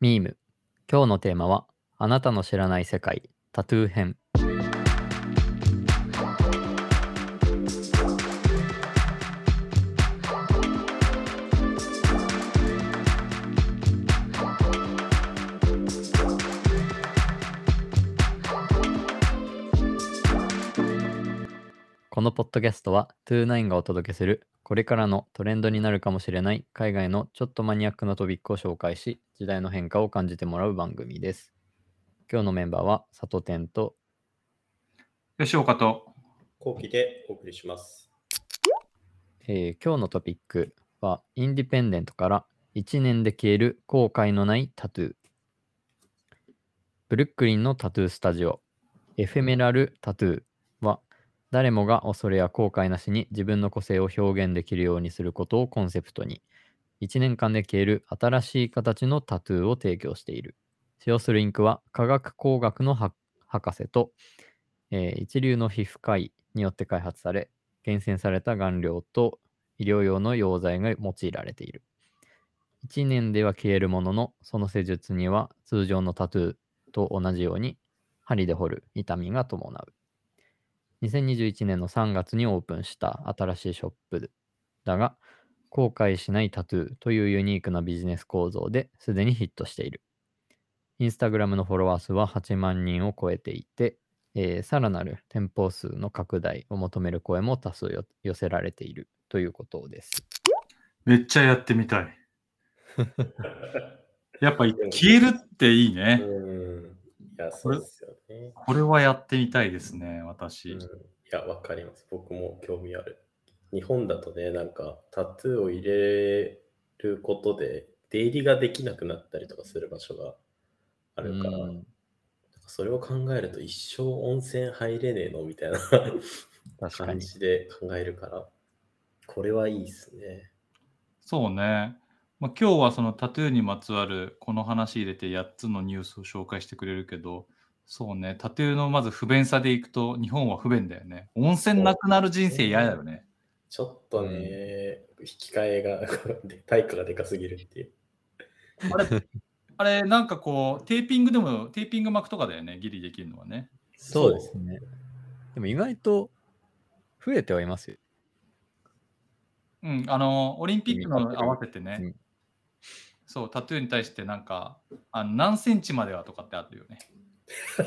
ミーム。今日のテーマは、あなたの知らない世界、タトゥー編。のポッドキャストは、29がお届けする、これからのトレンドになるかもしれない海外のちょっとマニアックなトピックを紹介し、時代の変化を感じてもらう番組です。今日のメンバーは、佐藤天と、吉岡と、後期でお送りします。えー今日のトピックは、インディペンデントから1年で消える後悔のないタトゥー。ブルックリンのタトゥースタジオ、エフェメラルタトゥーは、誰もが恐れや後悔なしに自分の個性を表現できるようにすることをコンセプトに、1年間で消える新しい形のタトゥーを提供している。使用するインクは科学工学の博士と、えー一流の皮膚科医によって開発され、厳選された顔料と医療用の溶剤が用いられている。1年では消えるものの、その施術には通常のタトゥーと同じように針で彫る痛みが伴う。2021年の3月にオープンした新しいショップだが、後悔しないタトゥーというユニークなビジネス構造ですでにヒットしている。インスタグラムのフォロワー数は8万人を超えていて、えーさらなる店舗数の拡大を求める声も多数よ寄せられているということです。めっちゃやってみたい。やっぱ消えるっていいうね。ん。いや、そうですよね。これはやってみたいですね、私。うん、いや、わかります。僕も興味ある。日本だとね、なんかタトゥーを入れることで出入りができなくなったりとかする場所があるから、うんそれを考えると一生温泉入れねえのみたいな 感に。じで考えるから、これはいいですね。そうね。まあ、今日はそのタトゥーにまつわるこの話入れて8つのニュースを紹介してくれるけど、そうね、タトゥーのまず不便さでいくと日本は不便だよね。温泉なくなる人生嫌だよね。ちょっとね、引き換えが、で対価がでかすぎるっていう。あれ、あれなんかこう、テーピングでも、テーピング巻くとかだよね、ギリできるのはね。そうですね。でも意外と増えてはいますよ。うん、あの、オリンピックの合わせてね、うんそう、タトゥーに対してなんか、あの何センチまではとかってあるよね。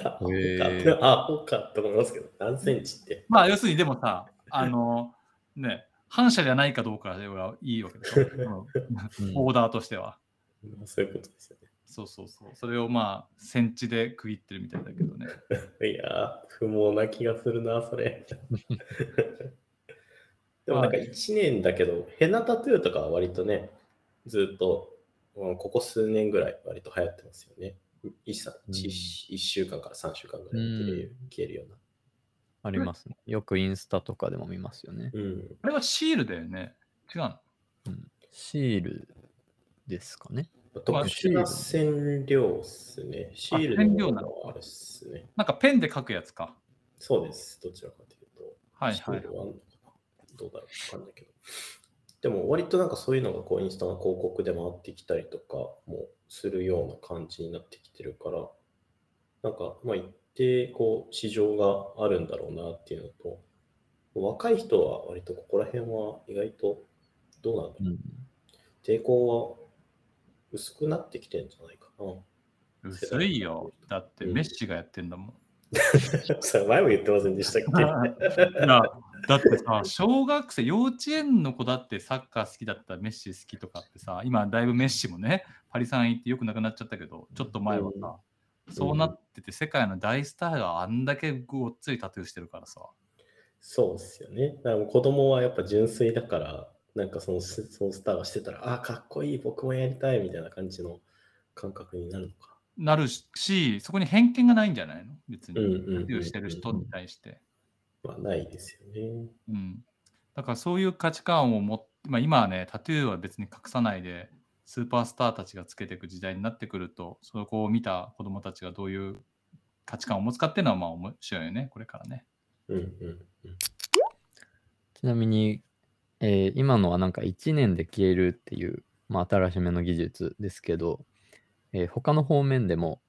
アホへか、アホかと思いますけど、何センチって。まあ、要するにでもさ、あの、ね、反射じゃないかどうかはいいわけで オーダーとしては。まあそういうことですよそうそうそう。それをまあ、センチで区切ってるみたいだけどね。ね。いやー、不毛な気がするな、それ。でもなんか1年だけど、ヘナタトゥーとかは割とね、ずっと、うんここ数年ぐらい割と流行ってますよね。1, うん週間から3週間ぐらいで消える消えるような。ありますね。よくインスタとかでも見ますよね。うん。あれはシールだよね。違うの？うんシールですかね。特殊な染料っすね。シールののはあれっすね。なんかペンで書くやつか。そうです。どちらかというと。はいはいどうだろうわかんないけど。でも割となんかそういうのがこうインスタの広告で回ってきたりとかもするような感じになってきてるから、なんかまあ一定こう市場があるんだろうなっていうのと、若い人は割とここら辺は意外とどうなんだろう。うん抵抗は薄くなってきてんじゃないかな。薄いよ。だってメッシがやってんだもん。それ前も言ってませんでしたっけ？だってさ、小学生、幼稚園の子だってサッカー好きだったらメッシ好きとかってさ、今だいぶメッシもね、パリさん行ってよくなくなっちゃったけど、ちょっと前はさ、そうなってて、世界の大スターがあんだけごっついタトゥーしてるからさ。そうですよね。だ子供はやっぱ純粋だから、なんかそのスそのスターがしてたら、あ、かっこいい、僕もやりたいみたいな感じの感覚になるのか。なるし、そこに偏見がないんじゃないの？別に。タトゥーしてる人に対して。まあ、ないですよね。うん。だからそういう価値観を持って、まあ、今はね、タトゥーは別に隠さないで、スーパースターたちがつけていく時代になってくると、そこを見た子供たちがどういう価値観を持つかっていうのはまあ面白いよね、これからね。うんうんうん。ちなみに、えー今のはなんか1年で消えるっていう、まあ、新しめの技術ですけど、えー他の方面でも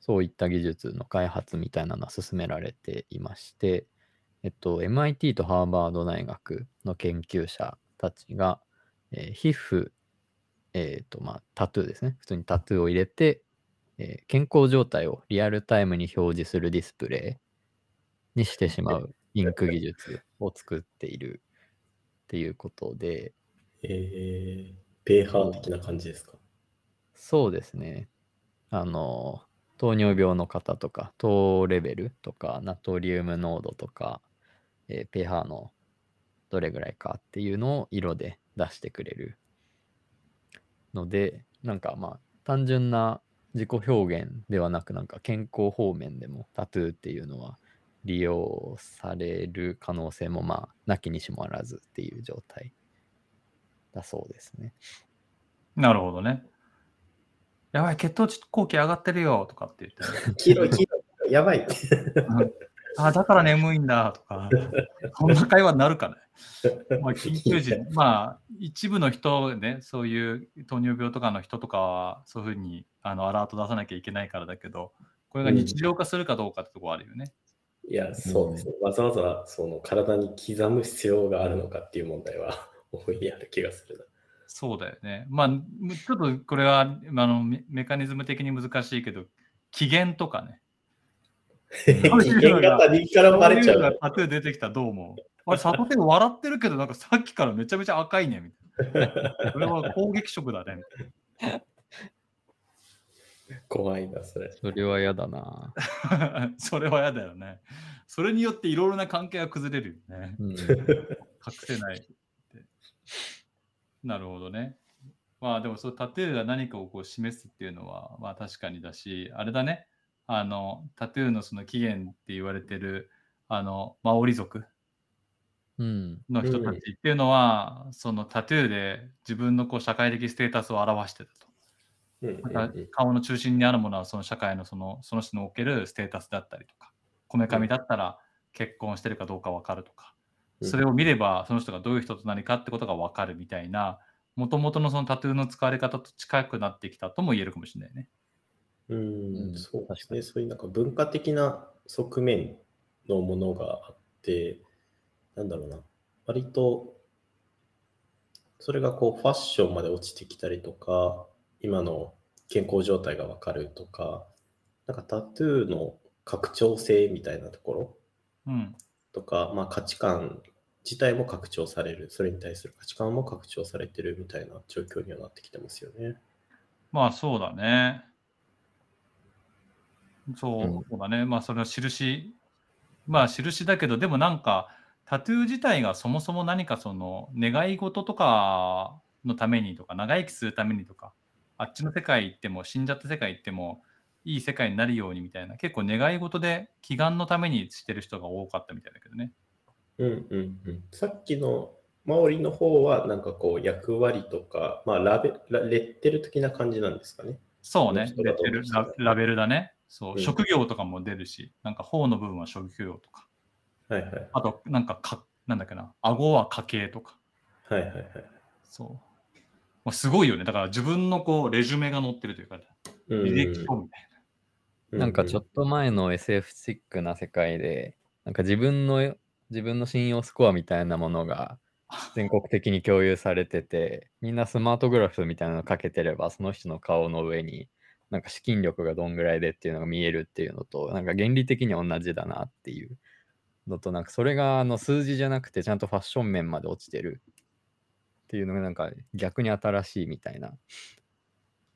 そういった技術の開発みたいなのは進められていまして、えっと、MIT とハーバード大学の研究者たちが、えー皮膚、えっとまあ、タトゥーですね。普通にタトゥーを入れて、えー健康状態をリアルタイムに表示するディスプレイにしてしまうインク技術を作っているっていうことで、えー、ペーハー的な感じですか。そうですね。あの、糖尿病の方とか、糖レベルとか、ナトリウム濃度とか、えー pH のどれぐらいかっていうのを色で出してくれるので、なんかまあ、単純な自己表現ではなく、なんか健康方面でもタトゥーっていうのは利用される可能性もまあ、なきにしもあらずっていう状態だそうですね。なるほどね。やばい、血糖値後期上がってるよとかって言って、黄色い、黄色い、やばい。あだから眠いんだとか、そんな会話になるかね。まあ、緊急時、まあ、一部の人ね、そういう糖尿病とかの人とかは、そういうふうにあのアラート出さなきゃいけないからだけど、これが日常化するかどうかってところあるよね。いや、そうですね。わざわざその体に刻む必要があるのかっていう問題は大いにある気がするな。そうだよね。まあ、むちょっとこれはあのメメカニズム的に難しいけど、機嫌とかね。危険が他人からバレちゃそう。タトゥー出てきたらどう思う？あれ、サトテン笑ってるけど、なんかさっきからめちゃめちゃ赤いね、みたいな。これは攻撃色だね、みたい怖いな、それ。それは嫌だな。な。それは嫌だよね。それによっていろいろな関係が崩れるよね。うん、隠せない。なるほどね。まあでもそうタトゥーが何かをこう示すっていうのはまあ確かにだし、あれだね。あのタトゥーのその起源って言われてるあのマオリ族うん。の人たちっていうのは、そのタトゥーで自分のこう社会的ステータスを表してたと。うんうんまた顔の中心にあるものはその社会のそのその人におけるステータスだったりとか、こめかみだったら結婚してるかどうか分かるとか、うんそれを見ればその人がどういう人と何かってことが分かるみたいな、もともとのそのタトゥーの使われ方と近くなってきたとも言えるかもしれないね。うんうんそうですね。そういうなんか文化的な側面のものがあって、なんだろうな、割とそれがこうファッションまで落ちてきたりとか、今の健康状態がわかるとか、なんかタトゥーの拡張性みたいなところうん。とか、まあ、価値観自体も拡張される、それに対する価値観も拡張されてるみたいな状況にはなってきてますよね。まあそうだね。そう,、うんそうだね。まあそれは印、まあ印だけど、でもなんかタトゥー自体がそもそも何かその願い事とかのためにとか、長生きするためにとか、あっちの世界行っても、死んじゃった世界行っても、いい世界になるようにみたいな、結構願い事で祈願のためにしてる人が多かったみたいだけどね。うんうんうん、さっきのマオリの方はなんかこう役割とか、まあ、ラベラレッテル的な感じなんですかね。そうね、レベルしたララベルだね。そうう、ん職業とかも出るし、なんか方の部分は職業とか。はいはい。あと、なんかか、なんだっけな、顎は家系とか。はいはいはい。そう。まあ、すごいよね。だから自分のこう、レジュメが載ってるというか、うん履歴書みたいなんかちょっと前の SF チックな世界で、なんか自分の、自分の信用スコアみたいなものが全国的に共有されてて、みんなスマートグラフみたいなのかけてれば、その人の顔の上に、なんか資金力がどんぐらいでっていうのが見えるっていうのと、なんか原理的には同じだなっていうのと、なんかそれがあの数字じゃなくてちゃんとファッション面まで落ちてるっていうのがなんか逆に新しいみたいな。な。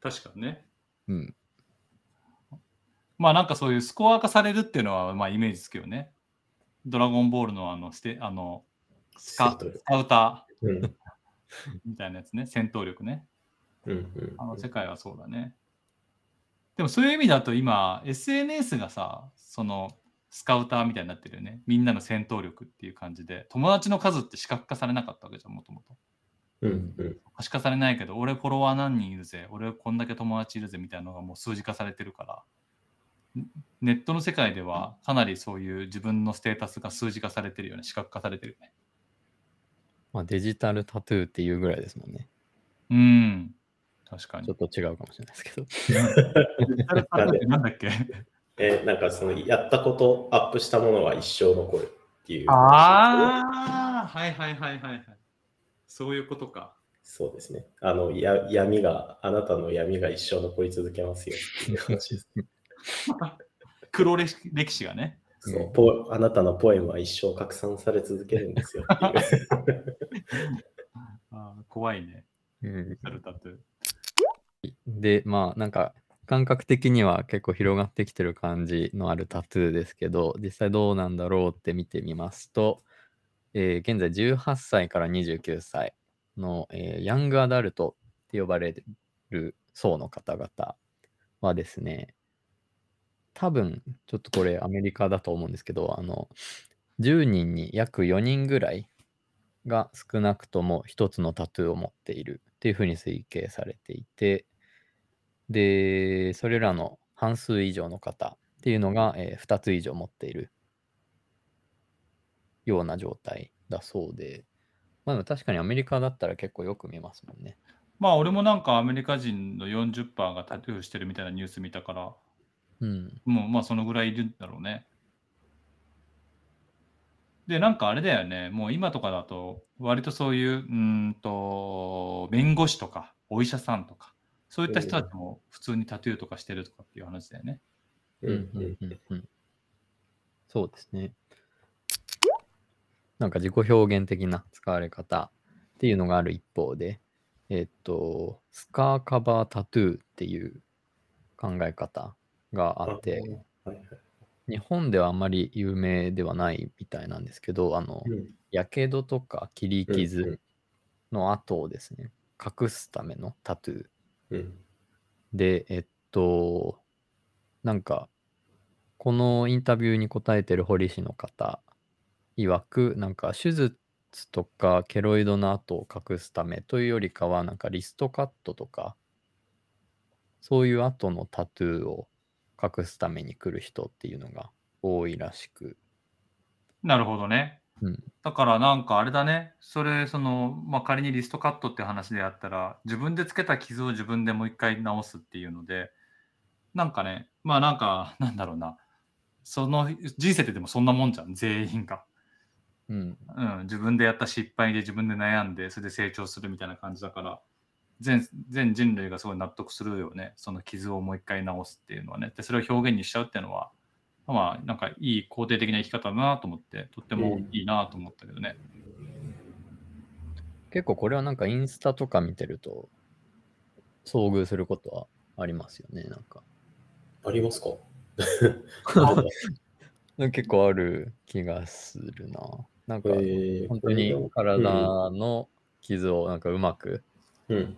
確かにね。うん。まあなんかそういうスコア化されるっていうのは、まあイメージつくよね。ドラゴンボールのあの、ステあのスカスカウタうんーみたいなやつね、戦闘力ね。あの世界はそうだね。でもそういう意味だと今、SNS がさ、そのスカウターみたいになってるよね。みんなの戦闘力っていう感じで、友達の数って視覚化されなかったわけじゃん、もともと。うんうん可視化されないけど、俺フォロワー何人いるぜ、俺こんだけ友達いるぜみたいなのがもう数字化されてるから、んネットの世界ではかなりそういう自分のステータスが数字化されてるよね、視覚化されてるよね。まあデジタルタトゥーっていうぐらいですもんね。うん。確かにちょ。っと違うかもしれないですけど。デジタルタトゥーってなんだっけ？えーなんかそのやったこと、アップしたものは一生残るっていう。ああ、はいはいはいはいはい。そういうことか。そうですね。あの、や闇が、あなたの闇が一生残り続けますよっていう話です。黒歴史がね。そううんポあなたのポエムは一生拡散され続けるんですよ。あー怖いね。うん。で、まあなんか感覚的には結構広がってきてる感じのあるタトゥーですけど、実際どうなんだろうって見てみますと、えー現在18歳から29歳の、えーヤングアダルトって呼ばれる層の方々はですね、多分ちょっとこれアメリカだと思うんですけど、あの、10人に約4人ぐらいが少なくとも一つのタトゥーを持っているっていうふうに推計されていて、で、それらの半数以上の方っていうのが、え2つ以上持っているような状態だそうで、まあ確かにアメリカだったら結構よく見ますもんね。まあ俺もなんかアメリカ人の40%がタトゥーしてるみたいなニュース見たから、うん。もうまあそのぐらいいるんだろうね。で、なんかあれだよね、もう今とかだと、割とそういう、うーんと、弁護士とか、お医者さんとか、そういった人たちも普通にタトゥーとかしてるとかっていう話だよね。うんうんうんうんそうですね。なんか自己表現的な使われ方っていうのがある一方で、えっと、スカーカバータトゥーっていう考え方があって、はいはい。日本ではあんまり有名ではないみたいなんですけど、あの、うん。やけどとか切りうん傷の跡をですね、隠すためのタトゥー。うん。で、えっと、なんか、このインタビューに答えてる堀氏の方曰く、なんか手術とかケロイドの跡を隠すためというよりかは、なんかリストカットとか、そういう後のタトゥーを隠すために来る人っていうのが多いらしく、なるほどね。うん、だからなんかあれだね、それ、その、まあ、仮にリストカットって話であったら、自分でつけた傷を自分でもう一回直すっていうので、なんかね、まあなんか、なんだろうな、その人生ってでもそんなもんじゃん、全員が。うん、うん、自分でやった失敗で自分で悩んで、それで成長するみたいな感じだから、全全人類がすごい納得するよね、その傷をもう一回直すっていうのはね。で、それを表現にしちゃうっていうのは、まあ、なんかいい肯定的な生き方だなと思って、とってもいいなと思ったけどね。結構これはなんかインスタとか見てると遭遇することはありますよね、なんか。ありますか？結構ある気がするな。なんか、えー本当に体の傷をなんかうまく、うん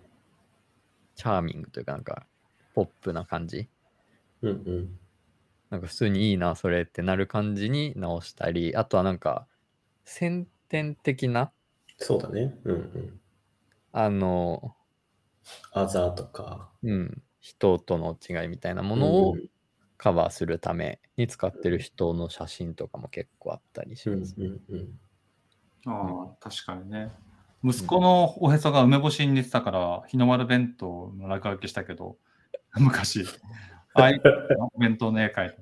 チャーミングというかなんか、ポップな感じ？うんうんなんか普通にいいな、それってなる感じに直したり、あとはなんか、先天的な、そうだね。うんうん。あの、あざとか。うん、人との違いみたいなものをうんカバーするために使ってる人の写真とかも結構あったりしうんます。うんうんああ、確かにね。息子のおへそが梅干しに似てたから、日の丸弁当の落書きしたけど、昔、ああいうお弁当の絵描い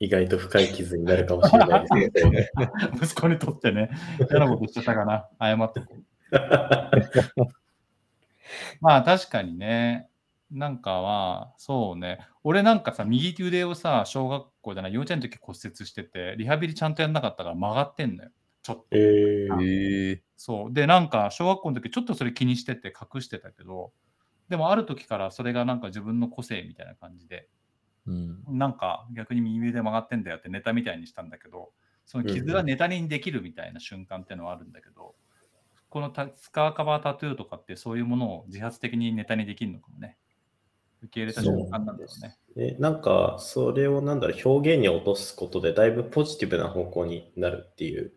意外と深い傷になるかもしれないですね。た。息子にとってね、嫌なことしちゃったかな、謝っとこう。まあ確かにね、なんかは、そうね、俺なんかさ、右腕をさ、小学校じゃない、幼稚園の時骨折してて、リハビリちゃんとやんなかったから曲がってんのよ。ちょっと。えーそう。で、なんか、小学校の時ちょっとそれ気にしてて隠してたけど、でもある時からそれがなんか自分の個性みたいな感じで、うん。なんか逆に右腕曲がってんだよってネタみたいにしたんだけど、その傷がネタにできるみたいな瞬間っていうのはあるんだけど、このタスカーカバータトゥーとかってそういうものを自発的にネタにできるのかもね。受け入れた瞬間なんだろうね。ね、なんか、それをなんだろう、表現に落とすことで、だいぶポジティブな方向になるっていう、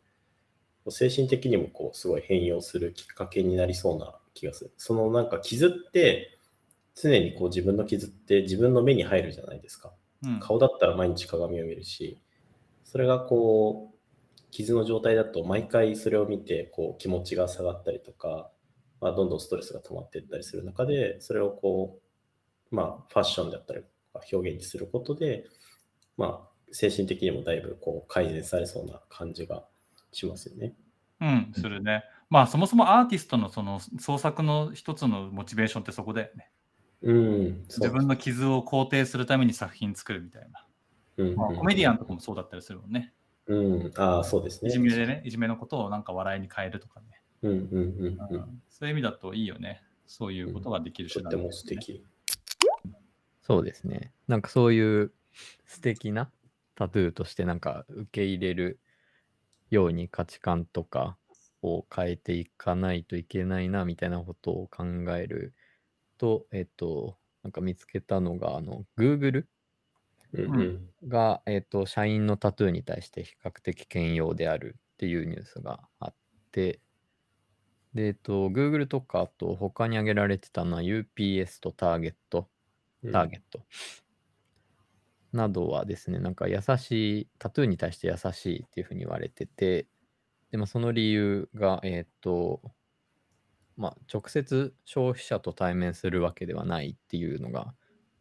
精神的にもこう、すごい変容するきっかけになりそうな気がする。そのなんか傷って、常にこう自分の傷って自分の目に入るじゃないですか。うん、顔だったら毎日鏡を見るし、それがこう、傷の状態だと毎回それを見てこう気持ちが下がったりとか、まあ、どんどんストレスが溜まっていったりする中で、それをこう、まあ、ファッションだったりとか表現にすることで、まあ、精神的にもだいぶこう改善されそうな感じがしますよね。うん、するね。まあそもそもアーティストのその創作の一つのモチベーションってそこだよね。うん、自分の傷を肯定するために作品作るみたいな。うんまあ、コメディアンとかもそうだったりするもんね。うん、ああ、そうですね。いじめでね、いじめのことをなんか笑いに変えるとかね。うんうんうんううんん。そういう意味だといいよね。そういうことができる手段ねとっても素敵。そうですね。なんかそういう素敵なタトゥーとしてなんか受け入れるように価値観とかを変えていかないといけないなみたいなことを考えると、えっと、なんか見つけたのが、あの、Google。が、えっと、社員のタトゥーに対して比較的兼用であるっていうニュースがあって、で、えっと、Google とかあと他に挙げられてたのは UPS とターゲットターゲットなどはですね、なんか優しい、タトゥーに対して優しいっていうふうに言われてて、でもその理由が、えーっと、まあ、直接消費者と対面するわけではないっていうのが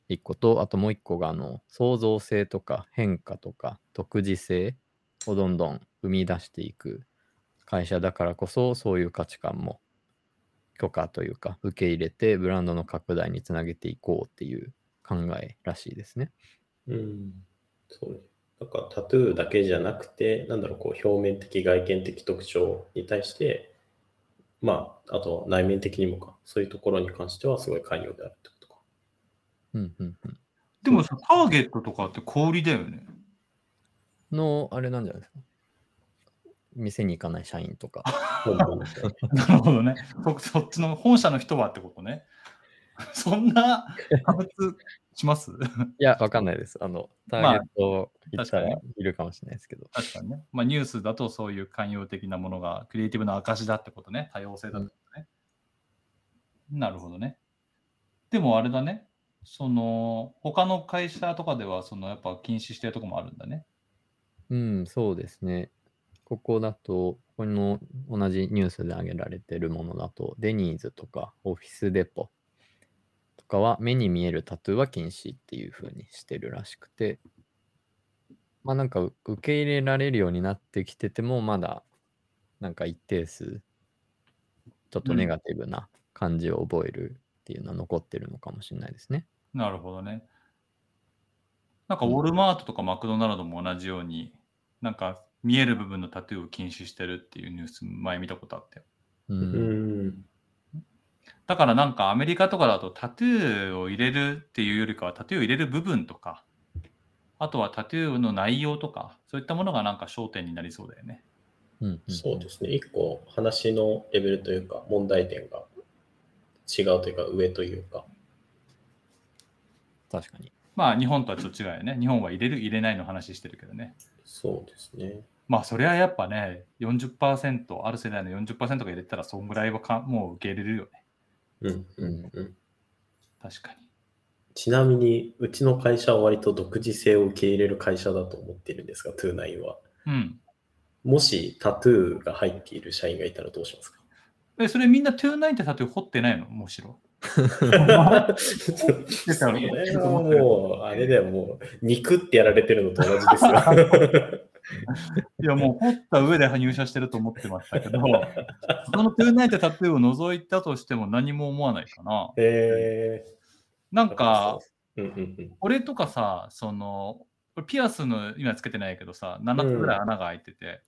一個と、あともう一個が、あの、創造性とか変化とか独自性をどんどん生み出していく会社だからこそ、そういう価値観も許可というか受け入れてブランドの拡大につなげていこうっていう考えらしいですね。うん。そうね。なんかタトゥーだけじゃなくて、なんだろう、こう表面的、外見的特徴に対して、まあ、あと内面的にもか、そういうところに関してはすごい寛容であるってことか。うんうんうん。でもさ、ターゲットとかって小売りだよね。の、あれなんじゃないですか。店に行かない社員とか。なるほどね。そそっちの本社の人はってことね。そんな差別します？いや、わかんないです。あの、タまあーゲット行ったら確いるかもしれないですけど。確かにね。まあニュースだとそういう寛容的なものがクリエイティブな証だってことね。多様性だってことね。なるほどね。でもあれだね。その他の会社とかではそのやっぱ禁止してるとこもあるんだね。うん、そうですね。ここだと、この同じニュースで挙げられてるものだと、デニーズとかオフィスデポとかは目に見えるタトゥーは禁止っていう風にしてるらしくて、まあなんかう受け入れられるようになってきてても、まだなんか一定数、ちょっとネガティブな感じを覚えるっていうのは残ってるのかもしれないですね。なるほどね。なんかウォルマートとかマクドナルドも同じように、なんか見える部分のタトゥーを禁止してるっていうニュース前見たことあったよ。う。うんん。だからなんかアメリカとかだとタトゥーを入れるっていうよりかはタトゥーを入れる部分とか、あとはタトゥーの内容とか、そういったものがなんか焦点になりそうだよね。うんうんそうですね。一個話のレベルというか、問題点が違うというか、上というか。確かに。まあ日本とはちょっと違うよね。日本は入れる入れないの話してるけどね。そうですね。まあそれはやっぱね、40%、ある世代の40%が入れたらそんぐらいはかもう受け入れるよね。うんうんうん。確かに。ちなみに、うちの会社は割と独自性を受け入れる会社だと思っているんですが、トゥーナインは。うん。もしタトゥーが入っている社員がいたらどうしますか？え、それみんな29ってタトゥー彫ってないの？むしろ？もう、あれだよ、もう、肉ってやられてるのと同じですよ。いや、もう掘った上で入社してると思ってましたけど、その29ってタトゥーを除いたとしても何も思わないかな。えー、なんか。俺とかさ、その、ピアスの今つけてないけどさ、7つぐらい穴が開いてて、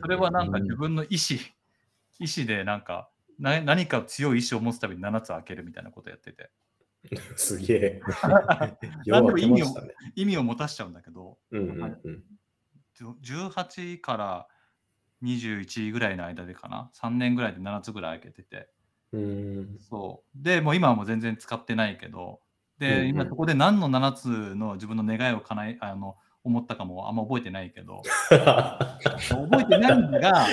それはなんか自分の意思、意思でなんか、な何か強い意志を持つたびに7つ開けるみたいなことやってて、すげえ。よう何でも意味を。意味を持たしちゃうんだけど、うんうんうん。18から21ぐらいの間でかな、3年ぐらいで7つぐらい開けてて、うーん。そう。で、もう今はもう全然使ってないけど、で、うんうん。今そこで何の7つの自分の願いを叶え、あの、思ったかもあんま覚えてないけど、覚えてないんだが、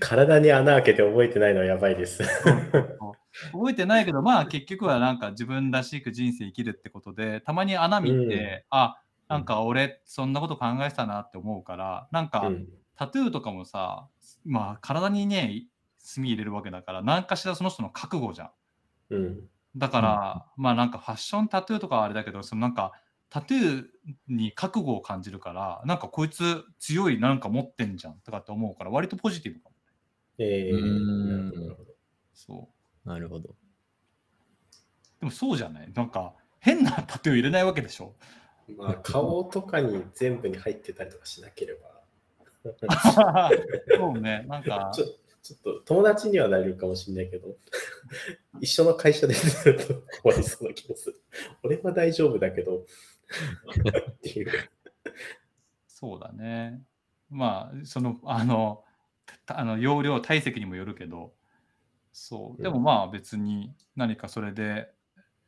体に穴開けて覚えてないのはやばいです。覚えてないけど、まあ結局はなんか自分らしく人生生きるってことで、たまに穴見て、あ、なんか俺そんなこと考えてたなって思うから、なんかうんタトゥーとかもさ、まあ体にね、墨入れるわけだから、何かしらその人の覚悟じゃん。うん。だから、まあなんかファッションタトゥーとかはあれだけど、そのなんかタトゥーに覚悟を感じるから、なんかこいつ強いなんか持ってんじゃんとかって思うから、割とポジティブかも。えー、なるほど。そう。なるほど。でもそうじゃない？なんか変なタトゥー入れないわけでしょ？まあ、顔とかに全部に入ってたりとかしなければ。そうね、なんか、ちょちょっと友達にはなれるかもしれないけど、一緒の会社でずっと怖いそうな気もする。俺は大丈夫だけど、っていう。そうだね。まあ、その、あの、たあの容量、体積にもよるけど、そう。でもまあ別に何かそれで、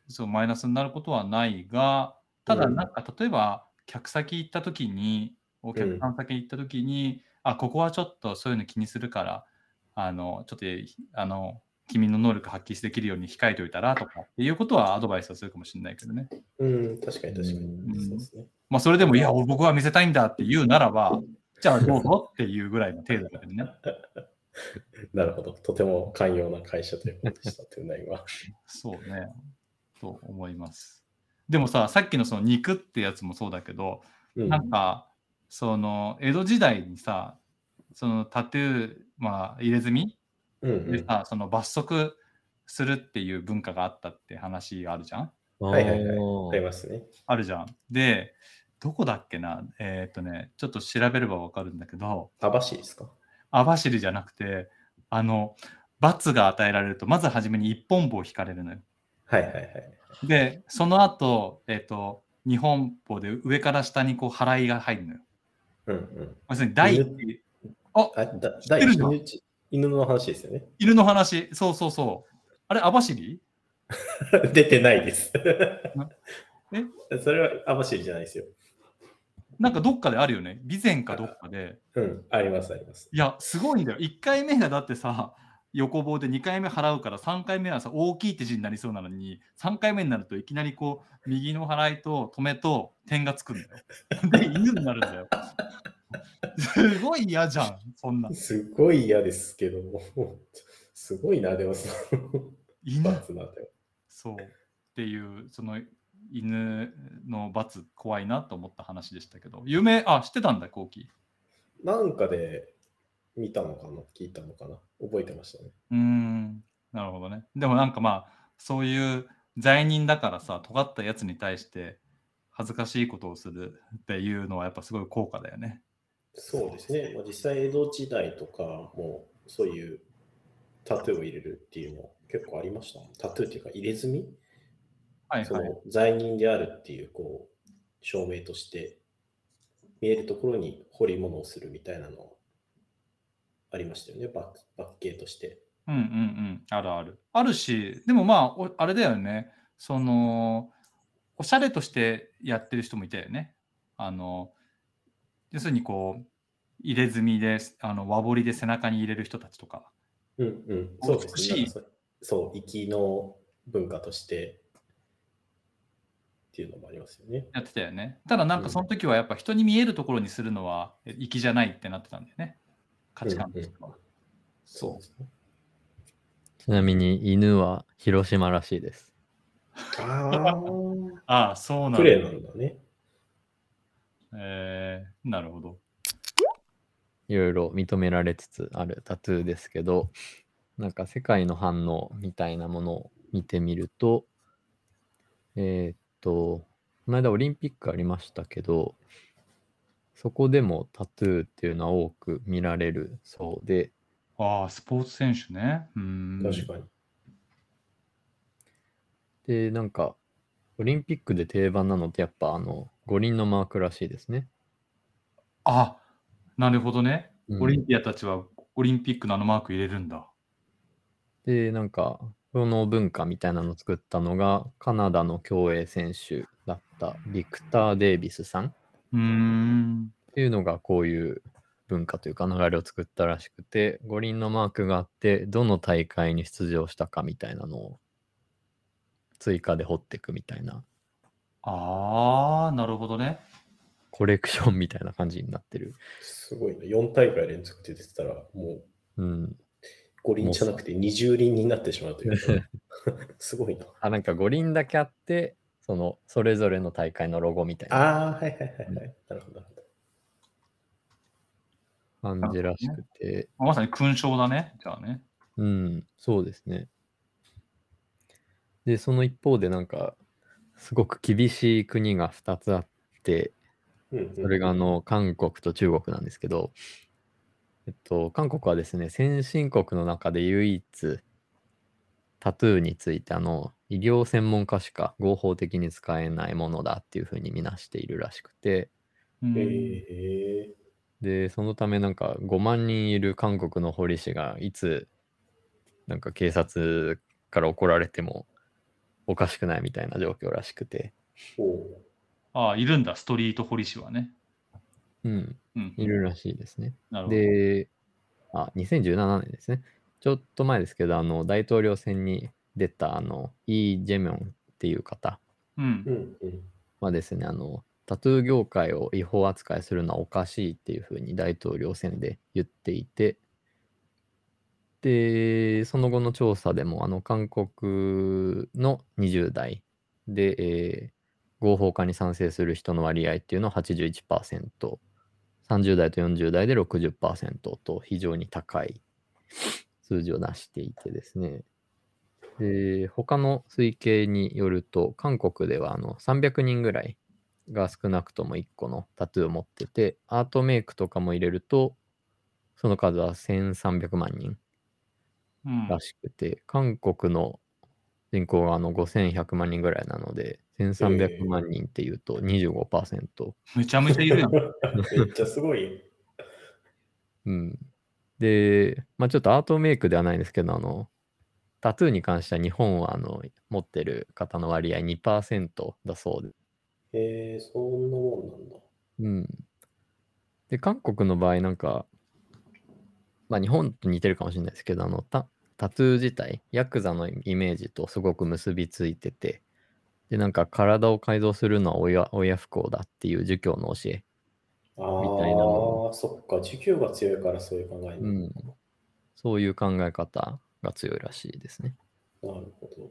そう、マイナスになることはないが、ただうんなんか例えば、客先行った時に、お客さん先行った時に、あ、ここはちょっとそういうの気にするから、あの、ちょっと、あの、君の能力発揮できるように控えておいたらとかっていうことはアドバイスはするかもしれないけどね。うん、確かに確かに。うんそうですね。まあそれでも、いや、僕は見せたいんだって言うならば、じゃあどうぞっていうぐらいの程度だけどね。なるほど。とても寛容な会社ということでした、という内容は。そうね。と思います。でもさ、さっきのその肉ってやつもそうだけど、うん。なんか、その、江戸時代にさ、そのタトゥー、まあ、入れ墨うんうん。でさ、その罰則するっていう文化があったって話があるじゃん？はいはいはい。ありますね。あるじゃん。で、どこだっけな？えーっとね、ちょっと調べればわかるんだけど、網走ですか？網走じゃなくて、あの、罰が与えられると、まず初めに一本棒を引かれるのよ。はいはいはい。で、その後、えっ、と、二本棒で上から下にこう払いが入るのよ。うんうん。要するに第一犬？ああ、だ知っ第てるじゃん一犬の話ですよね。犬の話、そうそうそう。あれ、網走？出てないです。え？それは網走じゃないですよ。なんかどっかであるよね。備前かどっかで。うん、ありますあります。いや、すごいんだよ。1回目がだってさ、横棒で2回目払うから3回目はさ、大きい手字になりそうなのに、3回目になるといきなりこう、右の払いと止めと点がつくんだよ。で、犬になるんだよ。すごい嫌じゃん、そんな。すごい嫌ですけども、すごいな、でもその、犬？そう。っていう、その犬の罰怖いなと思った話でしたけど、有名、あ、知ってたんだ、後期。なんかで見たのかな？聞いたのかな？覚えてましたね。うーん、なるほどね。でもなんかまあ、そういう罪人だからさ、尖ったやつに対して恥ずかしいことをするっていうのはやっぱすごい効果だよね。そうですね。まあ、実際、江戸時代とかも、そういうタトゥーを入れるっていうの結構ありました。タトゥーっていうか、入れ墨、そはいはい。の罪人であるっていうこう証明として、見えるところに彫り物をするみたいなのありましたよね、バックバック系として。うんうんうん、あるある。あるし、でもまあ、おあれだよね、その、おしゃれとしてやってる人もいたよね。あの、要するにこう、入れ墨で、あの和彫りで背中に入れる人たちとか。うんうん、そうですね。そう粋の文化としてっていうのもありますよね。やってたよね。ただなんかその時はやっぱ人に見えるところにするのはえ粋じゃないってなってたんだよね。価値観としては。そうですね。ちなみに犬は広島らしいです。あ ああ、そうあ、なんプレーなんだね。えー、なるほど。いろいろ認められつつあるタトゥーですけど、なんか世界の反応みたいなものを見てみると、えーっと、この間オリンピックありましたけど、そこでもタトゥーっていうのは多く見られるそうで、ああ、スポーツ選手ね。うーん。確かに。で、なんか、オリンピックで定番なのってやっぱあの、五輪のマークらしいですね。あ、なるほどね。うんオリンピアたちはオリンピックのあのマーク入れるんだ。で、なんか、その文化みたいなのを作ったのが、カナダの競泳選手だったビクター・デイビスさんっうーん。ていうのがこういう文化というか流れを作ったらしくて、五輪のマークがあって、どの大会に出場したかみたいなのを追加で掘っていくみたいな、ああ、なるほどね。コレクションみたいな感じになってる。すごいね。4大会連続って出てたら、もううん。五輪じゃなくて二重輪になってしまうというか。すごいな。あ、なんか五輪だけあって、その、それぞれの大会のロゴみたいなああ、はいはいはいはい。なるほど、なるほど。感じらしくて、まさに勲章だね。じゃあね。うん、そうですね。で、その一方でなんか、すごく厳しい国が2つあって、それがあの、韓国と中国なんですけど、えっと、韓国はですね、先進国の中で唯一、タトゥーについて、あの、医療専門家しか合法的に使えないものだっていうふうに見なしているらしくて、うんえで、そのためなんか5万人いる韓国の法理士がいつなんか警察から怒られてもおかしくないみたいな状況らしくて、ああ、いるんだ、ストリート堀市はね。うん、うん。いるらしいですね。なるほど。で、あ、2017年ですね。ちょっと前ですけど、あの、大統領選に出た、あの、イ・ジェミョンっていう方うんう。んうん。はですね、あの、タトゥー業界を違法扱いするのはおかしいっていうふうに大統領選で言っていて、で、その後の調査でも、あの、韓国の20代で、えー合法化に賛成する人の割合っていうのは81%、30代と40代で60%と非常に高い数字を出していてですね、で、他の推計によると、韓国ではあの300人ぐらいが少なくとも1個のタトゥーを持ってて、アートメイクとかも入れると、その数は1300万人うんらしくて、韓国の人口があの5100万人ぐらいなので、1300万人っていうと25%。めちゃめちゃいるやん。めっちゃすごい。うん。で、まあちょっとアートメイクではないんですけど、あの、タトゥーに関しては日本はあの持ってる方の割合2%だそうでえー、そんなもんなんだ。うん。で、韓国の場合、なんか、まあ日本と似てるかもしれないですけど、あの、タタトゥー自体、ヤクザのイメージとすごく結びついてて、で、なんか体を改造するのは親親不幸だっていう儒教の教え。あみたいなもあ、そっか。需給が強いからそういう考えになるのかそういう考え方が強いらしいですね。な。なるほど。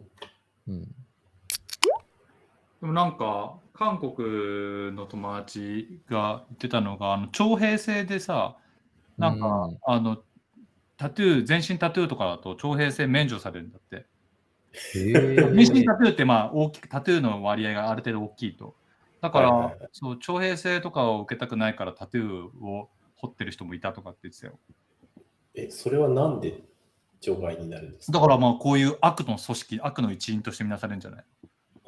うん。でもなんか、韓国の友達が言ってたのが、あの徴兵制でさ、なんか、うんあの、タトゥー、全身タトゥーとかだと徴兵制免除されるんだって。へ全身タトゥーってまあ大きく、タトゥーの割合がある程度大きいと。だから、はいはいはいそう、徴兵制とかを受けたくないからタトゥーを彫ってる人もいたとかって言ってたよ。え、それはなんで除外になるんですかだからまあこういう悪の組織、悪の一員として見なされるんじゃない？あ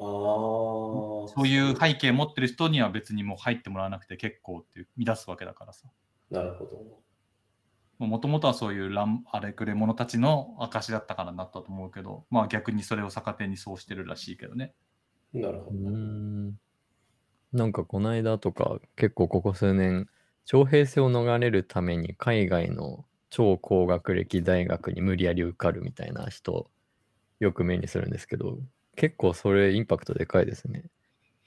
あ。そういう背景持ってる人には別にもう入ってもらわなくて結構っていう乱すわけだからさ。なるほど。もともとはそういう乱あれくれ者たちの証だったからなったと思うけど、まあ逆にそれを逆手にそうしてるらしいけどね。なるほど。ん。なんかこの間とか結構ここ数年、徴兵制を逃れるために海外の超高学歴大学に無理やり受かるみたいな人よく目にするんですけど、結構それインパクトでかいですね。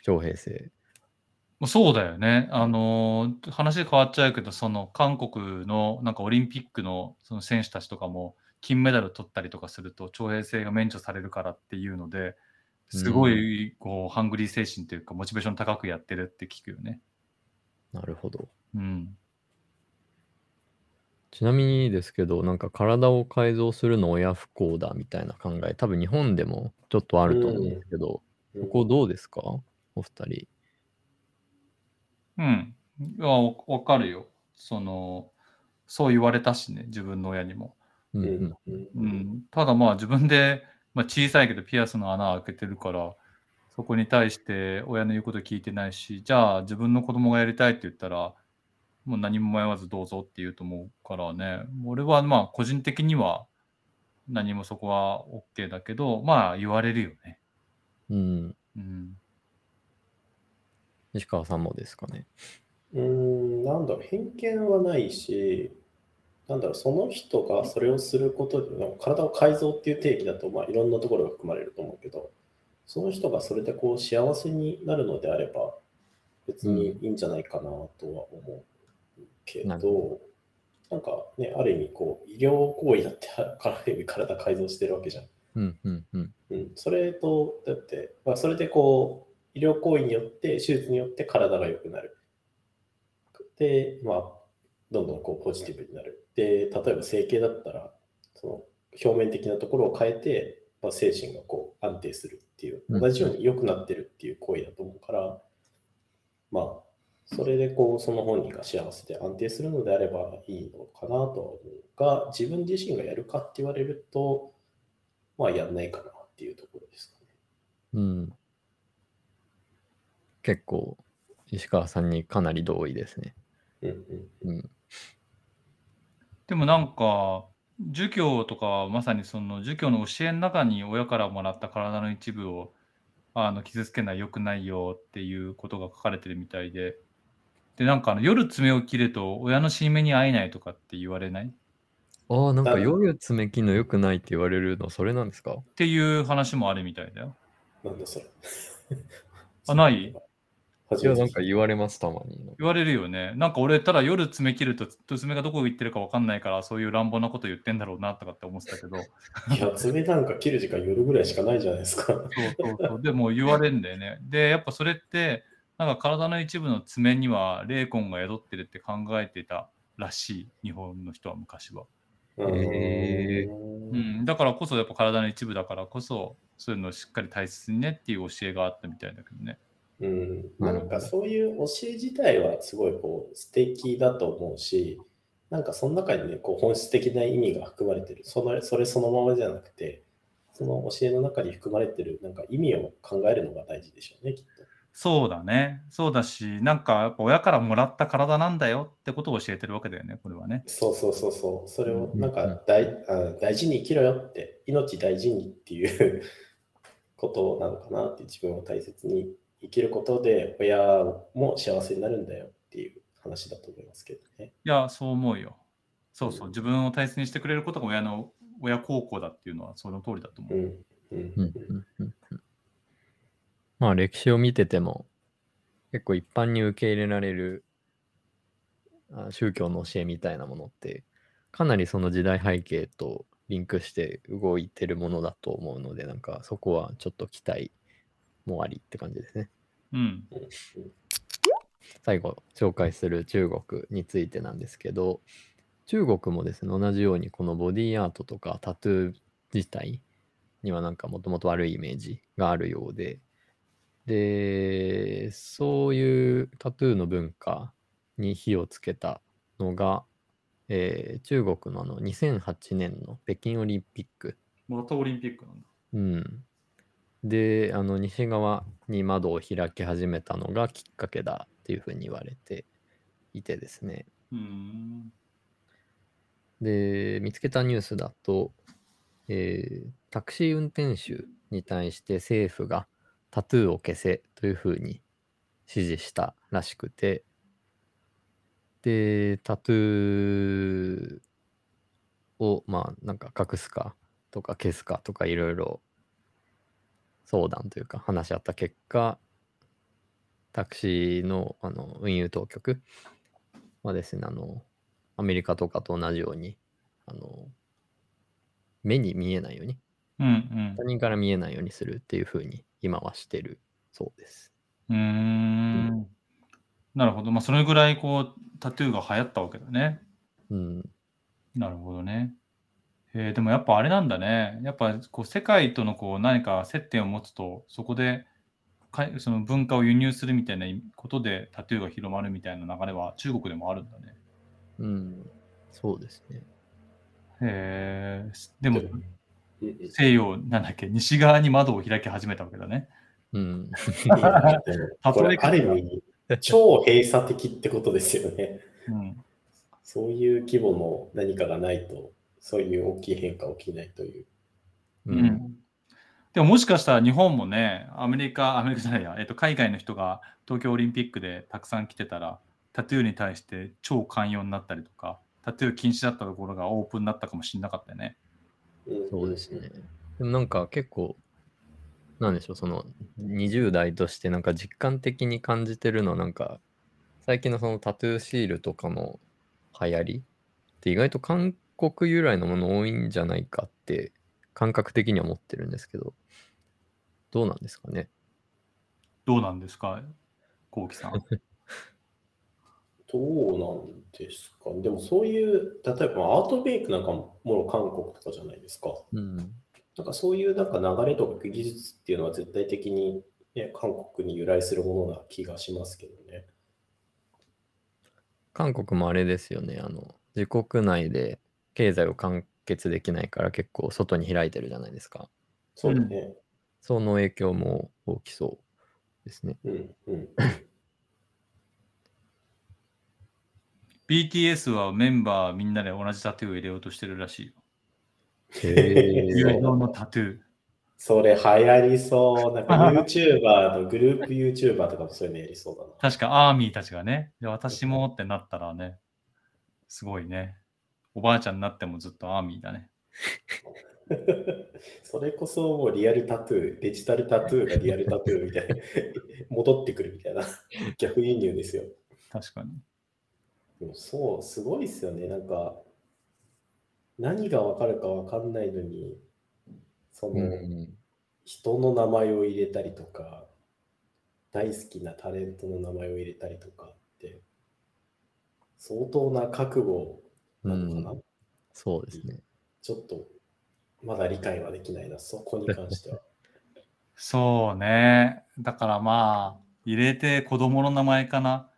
徴兵制。そうだよね。あのー話変わっちゃうけど、その韓国のなんかオリンピックのその選手たちとかも金メダル取ったりとかすると徴兵制が免除されるからっていうので、すごいこうハングリー精神というかモチベーション高くやってるって聞くよね。なるほど。うん。ちなみにですけど、なんか体を改造するの親不幸だみたいな考え、多分日本でもちょっとあると思うんですけど、うんここどうですか？お二人。うん。いや、わわかるよ。その、そう言われたしね、自分の親にも。うんううんんうん。ただまあ自分で、まあ、小さいけどピアスの穴を開けてるから、そこに対して親の言うこと聞いてないし、じゃあ自分の子供がやりたいって言ったら、もう何も迷わずどうぞって言うと思うからね、俺はまあ個人的には何もそこは OK だけど、まあ言われるよね。うん。うん。西川さんもですかね？うーん、なんだろう、偏見はないし、なんだろう、その人がそれをすることで、体を改造っていう定義だと、まあ、いろんなところが含まれると思うけど、その人がそれでこう幸せになるのであれば、別にいいんじゃないかなとは思うけなるど、なんかね、ある意味こう、医療行為だって、ある意味体改造してるわけじゃん。うんうんうん。うん、それと、だって、まあ、それでこう、医療行為によって、手術によって体が良くなる。で、まあ、どんどんこうポジティブになる。で、例えば整形だったら、その表面的なところを変えて、まあ、精神がこう安定するっていう、うん同じように良くなってるっていう行為だと思うから、まあ、それでこう、その本人が幸せで安定するのであればいいのかなとは思うが、自分自身がやるかって言われると、まあ、やんないかなっていうところですかね。うん。結構、石川さんにかなり同意ですね。うんうんうん。でもなんか、儒教とかはまさにその儒教の教えの中に親からもらった体の一部をあの傷つけない良くないよっていうことが書かれてるみたいで、で、なんかあの夜爪を切ると親の死に目に会えないとかって言われない？っああ、なんかだ夜爪切るの良くないって言われるの、それなんですか？ていう話もあるみたいだよ。なんだそれ。あない？いや、初めて聞いなんか言われます、たまに。言われるよね。なんか俺、ただ夜爪切ると爪がどこ行ってるか分かんないから、そういう乱暴なこと言ってんだろうなとかって思ってたけど、た いや、爪なんか切る時間夜ぐらいしかないじゃないですか。そうそうそう。でも言われるんだよね。で、やっぱそれって、なんか体の一部の爪には霊魂が宿ってるって考えてたらしい、日本の人は昔は。うん、だからこそ、やっぱ体の一部だからこそ、そういうのをしっかり大切にねっていう教えがあったみたいだけどね。うん、なんかそういう教え自体はすごいこう素敵だと思うし、なんかその中にね、こう本質的な意味が含まれてる。そのそれそのままじゃなくて、その教えの中に含まれてるなんか意味を考えるのが大事でしょうね、きっと。そうだね。そうだし、なんかやっぱ親からもらった体なんだよってことを教えてるわけだよね、これはね。そうそうそうそう。それをうんなんか大,、あ大事に生きろよって、命大事にっていう ことなのかなって、自分を大切に生きることで親も幸せになるんだよっていう話だと思いますけどね。いや、そう思うよ。そうそう。自分を大切にしてくれることが親の親孝行だっていうのはその通りだと思う。うんうんうんまあ歴史を見てても結構一般に受け入れられるあ宗教の教えみたいなものってかなりその時代背景とリンクして動いてるものだと思うのでなんかそこはちょっと期待もありって感じですね。うん。最後紹介する中国についてなんですけど中国もですね同じようにこのボディーアートとかタトゥー自体にはなんかもともと悪いイメージがあるようででそういうタトゥーの文化に火をつけたのが、えー中国のあの2008年の北京オリンピックまたオリンピックなんだ。うん。で、あの、西側に窓を開き始めたのがきっかけだっていうふうに言われていてですね。うーん。で、見つけたニュースだと、えータクシー運転手に対して政府がタトゥーを消せというふうに指示したらしくて、で、タトゥーを、まあ、なんか隠すかとか消すかとかいろいろ相談というか話し合った結果、タクシーのあの運輸当局はですね、あの、アメリカとかと同じように、あの、目に見えないように、うん他人から見えないようにするっていうふうに今はしてるそうです。うん。うーん。なるほど。まあ、それぐらいこう、タトゥーが流行ったわけだね。うん。なるほどね。えーでもやっぱあれなんだね。やっぱこう世界とのこう何か接点を持つと、そこでかいその文化を輸入するみたいなことでタトゥーが広まるみたいな流れは中国でもあるんだね。うん。そうですね。へえ。でも西洋なんだっけ、西側に窓を開き始めたわけだね。うん。これ、ある意味、超閉鎖的ってことですよね。うん。そういう規模の何かがないと、そういう大きい変化起きないという。ううんん。でももしかしたら日本もね、アメリカ、アメリカじゃないや、えっと、海外の人が東京オリンピックでたくさん来てたら、タトゥーに対して超寛容になったりとか、タトゥー禁止だったところがオープンになったかもしれなかったよね。うんそうですね。でもなんか結構、なんでしょう、その20代としてなんか実感的に感じてるのはなんか、最近のそのタトゥーシールとかの流行りって意外と韓国由来のもの多いんじゃないかって感覚的には思ってるんですけど、どうなんですかね？どうなんですか、こうきさん。どうなんですか？でもそういう、例えばアートメイクなんかももろ韓国とかじゃないですか。うん。なんかそういうなんか流れとか技術っていうのは絶対的に、ね、韓国に由来するものな気がしますけどね。韓国もあれですよね。あの、自国内で経済を完結できないから結構外に開いてるじゃないですか。そうだね。その影響も大きそうですね。うん、うん。BTS はメンバーみんなで同じタトゥーを入れようとしてるらしいよ。へ友ー情のタトゥー。それ流行りそう。なんか YouTuber のグループ YouTuber とかもそういうのやりそうだな。確かアーミーたちがね、で私もってなったらね、すごいね。おばあちゃんになってもずっとアーミーだね。それこそもうリアルタトゥー、デジタルタトゥーがリアルタトゥーみたいな、戻ってくるみたいな逆輸入ですよ。確かに。でもそう、すごいですよね。なんか、何がわかるかわかんないのに、その、うん人の名前を入れたりとか、大好きなタレントの名前を入れたりとかって、相当な覚悟なのかな、うんそうですね。ちょっと、まだ理解はできないな、そこに関しては。そうね。だからまあ、入れて子供の名前かな。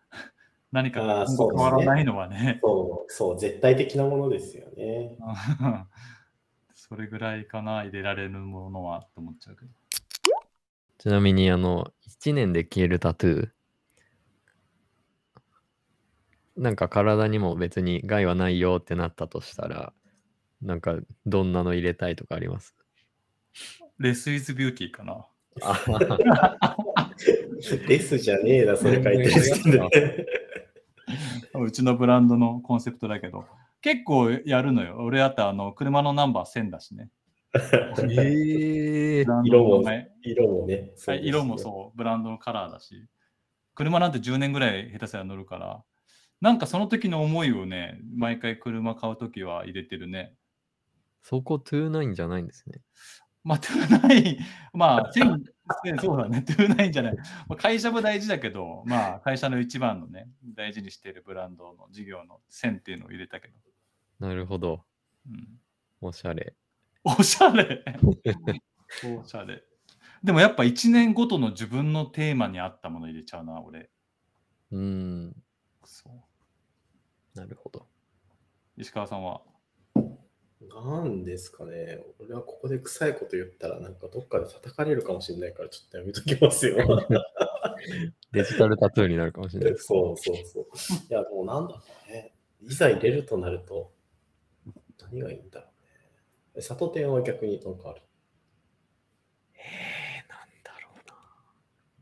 何か変わらないのはね。そう、そう、絶対的なものですよね。それぐらいかな、入れられるものはと思っちゃうけど。ちなみに、あの、1年で消えるタトゥー。なんか体にも別に害はないよってなったとしたら、なんかどんなの入れたいとかあります？レスイズビューティーかな。あです じゃねえな、それ書いてる時点で。うちのブランドのコンセプトだけど、結構やるのよ。俺あとあの車のナンバー1000だしね。ええブランドの名前色もね。はい、色もそう、ブランドのカラーだし、車なんて10年ぐらい下手すら乗るから、なんかその時の思いをね、毎回車買う時は入れてるね。そこ29じゃないんですね。まあ、トゥーナイン、まあ、1000そうだね、トゥーナインじゃない。まあ会社も大事だけど、まあ、会社の一番のね、大事にしているブランドの事業の1000っていうのを入れたけど。なるほど。うん、おしゃれ。おしゃれ おしゃれ。でもやっぱ1年ごとの自分のテーマに合ったもの入れちゃうな、俺。うーん。そうなるほど。石川さんは？なんですかね。俺はここで臭いこと言ったら、なんかどっかで叩かれるかもしれないから、ちょっとやめときますよ。デジタルタトゥーになるかもしれないです。そうそうそう。いや、もうなんだろうね。いざ入れるとなると、何がいいんだろうね。え里店は逆になんかある。えー、なんだろ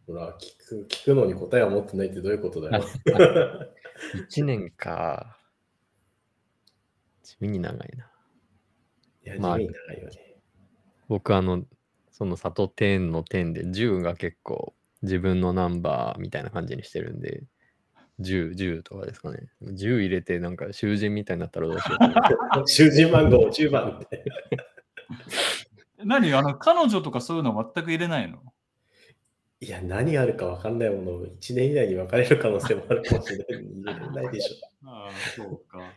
うな。ほら、聞く聞くのに答えは持ってないってどういうことだよ。1年か。地味に長いな。いや、地まあ味に長いよね。僕あの、その里店の店で10が結構自分のナンバーみたいな感じにしてるんで、10、10とかですかね。10入れてなんか囚人みたいになったらどうしよう。囚人番号10番って。何？あの、彼女とかそういうの全く入れないの？いや、何あるか分かんないものを1年以内に別れる可能性もあるかもしれない。入れれないでしょ。ああ、そうか。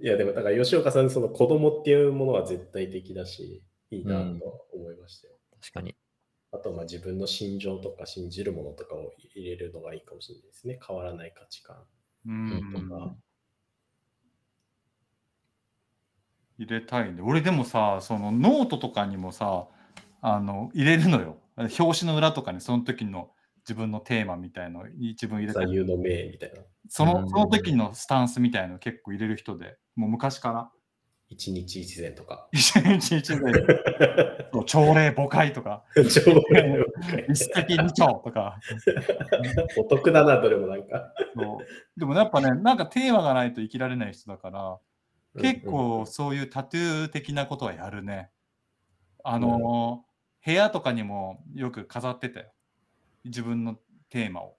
いや、でもだから吉岡さん、その子供っていうものは絶対的だし、いいなとは思いましたよ。確かに。あと、まあ自分の心情とか信じるものとかを入れるのがいいかもしれないですね。変わらない価値観うんとか。入れたいね。俺でもさ、そのノートとかにもさ、あの入れるのよ。表紙の裏とかにその時の自分のテーマみたいの一文入れたり、座右の銘みたいな。そのうんその時のスタンスみたいの結構入れる人で、もう昔から。一日一善とか。一日一で そう朝礼母会とか、超一石二鳥とか。お得だな、どれもなんか。そうでもやっぱね、なんかテーマがないと生きられない人だから、結構そういうタトゥー的なことはやるね。あの、部屋とかにもよく飾ってたよ。自分のテーマを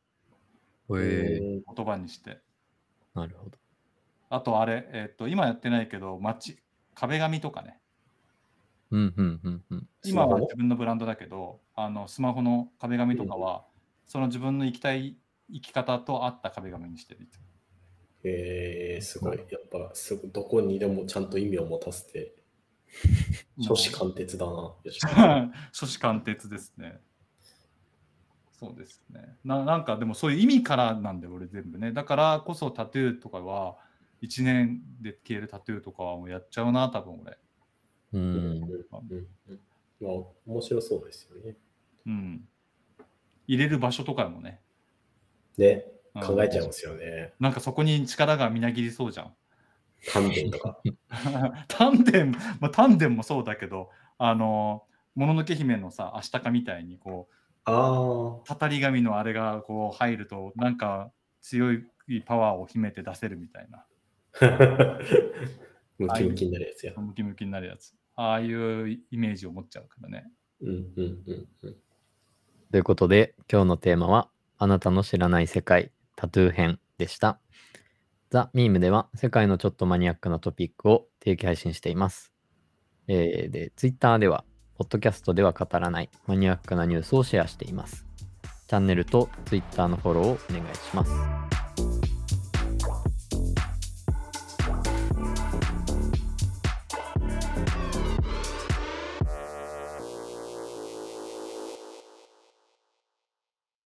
え言葉にして。なるほど。あとあれ、えっと、今やってないけど、街、壁紙とかね。うんうんうんうん。今は自分のブランドだけど、あのスマホの壁紙とかは、その自分の生きたい生き方と合った壁紙にしてる。えー、すごい。やっぱすごい、どこにでもちゃんと意味を持たせて、初子貫徹だな。初子 貫徹ですね。そうですねな。なんかでもそういう意味からなんで俺全部ね。だからこそタトゥーとかは1年で消えるタトゥーとかはもうやっちゃうな、多分俺。ううんまあ、面白そうですよね。うん。入れる場所とかもね。ね、うん考えちゃいますよね。なんかそこに力がみなぎりそうじゃん。丹田とか。丹田、まあ、丹田もそうだけど、あの、もののけ姫のさ、アシタカみたいにこう、あたたり神のあれがこう入ると、なんか強いパワーを秘めて出せるみたいな、あ。ムキムキになるやつや。ムキムキになるやつ。ああいうイメージを持っちゃうからね。うんうんうんうん。ということで、今日のテーマは、あなたの知らない世界、タトゥー編でした。ザ・ミームでは、世界のちょっとマニアックなトピックを定期配信しています。えーで、ツイッターでは、ポッドキャストでは語らないマニアックなニュースをシェアしています。チャンネルとツイッターのフォローをお願いします。